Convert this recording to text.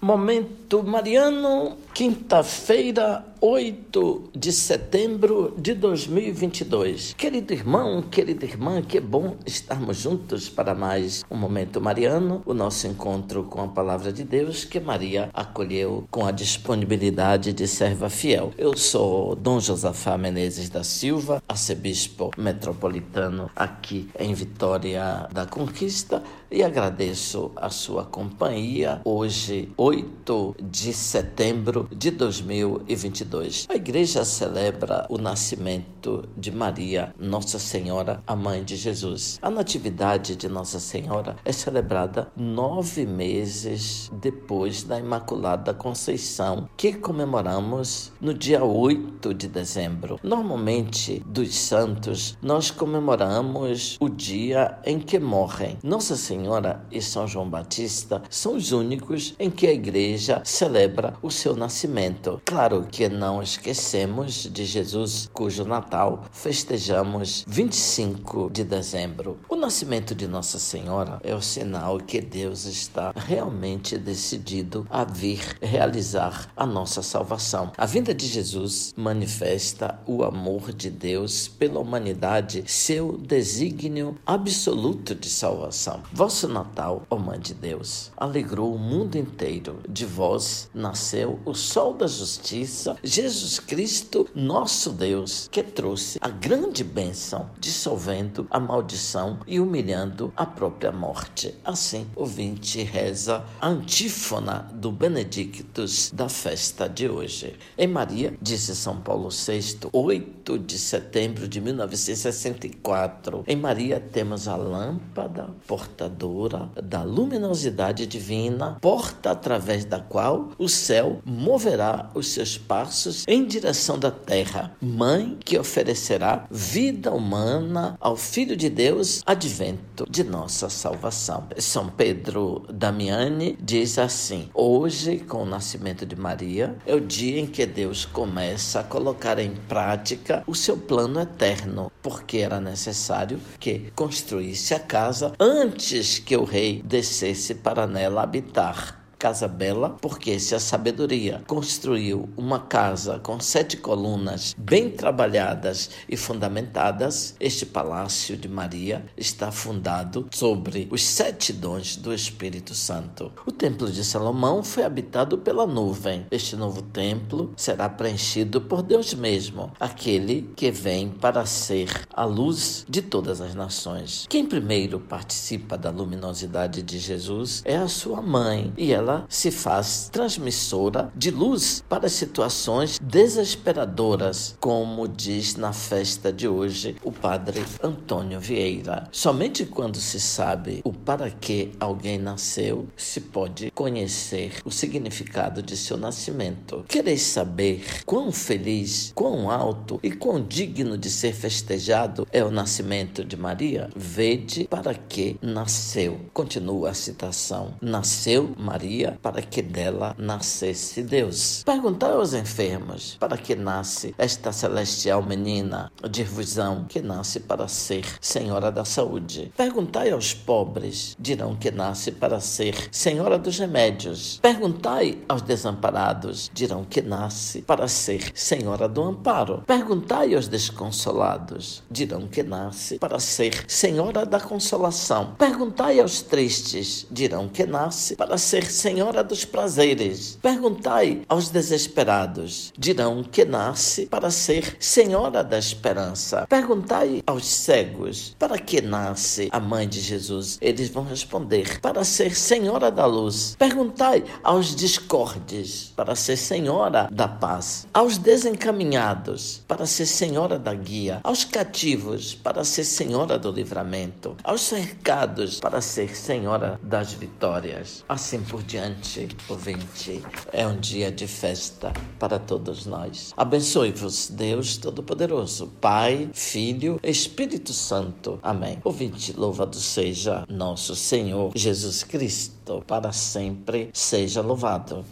Momento Mariano, quinta-feira, 8 de setembro de 2022. Querido irmão, querida irmã, que bom estarmos juntos para mais um Momento Mariano, o nosso encontro com a Palavra de Deus que Maria acolheu com a disponibilidade de serva fiel. Eu sou Dom Josafá Menezes da Silva, arcebispo metropolitano aqui em Vitória da Conquista e agradeço a sua companhia hoje, 8 de setembro de 2022. A igreja celebra o nascimento de Maria, Nossa Senhora, a mãe de Jesus. A natividade de Nossa Senhora é celebrada nove meses depois da Imaculada Conceição, que comemoramos no dia 8 de dezembro. Normalmente, dos santos, nós comemoramos o dia em que morrem. Nossa Senhora e São João Batista são os únicos em que a igreja celebra o seu nascimento. Claro que não esquecemos de Jesus, cujo Natal festejamos 25 de dezembro. O nascimento de Nossa Senhora é o sinal que Deus está realmente decidido a vir realizar a nossa salvação. A vinda de Jesus manifesta o amor de Deus pela humanidade, seu desígnio absoluto de salvação. Vosso Natal, ó Mãe de Deus, alegrou o mundo inteiro. De vós nasceu o sol da justiça, Jesus Cristo, nosso Deus, que trouxe a grande bênção, dissolvendo a maldição e humilhando a própria morte. Assim, o vinte reza a antífona do Benedictus da festa de hoje. Em Maria, disse São Paulo VI, 8 de setembro de 1964, em Maria temos a lâmpada portadora da luminosidade divina, porta através da qual o céu moverá os seus passos em direção da terra, mãe que oferecerá vida humana ao Filho de Deus, advento de nossa salvação. São Pedro Damiani diz assim: Hoje, com o nascimento de Maria, é o dia em que Deus começa a colocar em prática o seu plano eterno, porque era necessário que construísse a casa antes que o rei descesse para nela habitar casa bela, porque se a sabedoria construiu uma casa com sete colunas bem trabalhadas e fundamentadas, este palácio de Maria está fundado sobre os sete dons do Espírito Santo. O templo de Salomão foi habitado pela nuvem. Este novo templo será preenchido por Deus mesmo, aquele que vem para ser a luz de todas as nações. Quem primeiro participa da luminosidade de Jesus é a sua mãe, e ela ela se faz transmissora de luz para situações desesperadoras, como diz na festa de hoje o padre Antônio Vieira. Somente quando se sabe o para que alguém nasceu, se pode conhecer o significado de seu nascimento. Quereis saber quão feliz, quão alto e quão digno de ser festejado é o nascimento de Maria? Vede para que nasceu. Continua a citação. Nasceu Maria Para que dela nascesse Deus. Perguntai aos enfermos para que nasce esta celestial menina de visão que nasce para ser Senhora da Saúde. Perguntai aos pobres, dirão que nasce para ser Senhora dos Remédios. Perguntai aos desamparados, dirão que nasce para ser Senhora do Amparo. Perguntai aos desconsolados, dirão que nasce para ser Senhora da Consolação. Perguntai aos tristes, dirão que nasce para ser Senhora senhora dos prazeres. Perguntai aos desesperados, dirão que nasce para ser senhora da esperança. Perguntai aos cegos, para que nasce a mãe de Jesus? Eles vão responder, para ser senhora da luz. Perguntai aos discordes, para ser senhora da paz. Aos desencaminhados, para ser senhora da guia. Aos cativos, para ser senhora do livramento. Aos cercados, para ser senhora das vitórias. Assim por diante adiante, ouvinte. É um dia de festa para todos nós. Abençoe-vos, Deus Todo-Poderoso, Pai, Filho, Espírito Santo. Amém. Ouvinte, louvado seja nosso Senhor Jesus Cristo, para sempre seja louvado.